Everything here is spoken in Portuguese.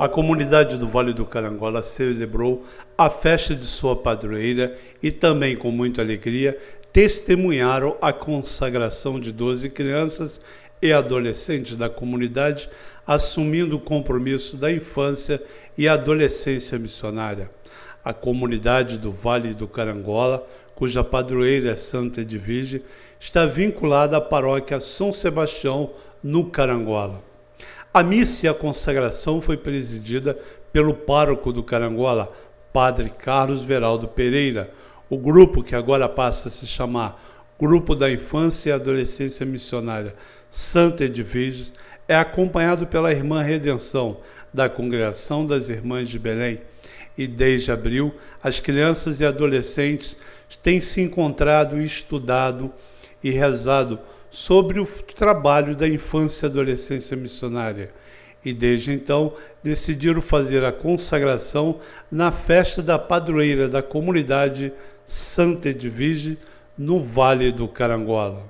A comunidade do Vale do Carangola celebrou a festa de sua padroeira e também com muita alegria testemunharam a consagração de 12 crianças e adolescentes da comunidade, assumindo o compromisso da infância e adolescência missionária. A comunidade do Vale do Carangola, cuja padroeira é Santa Edvige, está vinculada à paróquia São Sebastião, no Carangola. A missa e a consagração foi presidida pelo pároco do Carangola, Padre Carlos Veraldo Pereira. O grupo, que agora passa a se chamar Grupo da Infância e Adolescência Missionária Santa Edviges, é acompanhado pela Irmã Redenção, da Congregação das Irmãs de Belém. E desde abril, as crianças e adolescentes têm se encontrado, estudado e rezado sobre o trabalho da infância e adolescência missionária. E desde então decidiram fazer a consagração na festa da padroeira da comunidade Santa Edvige, no Vale do Carangola.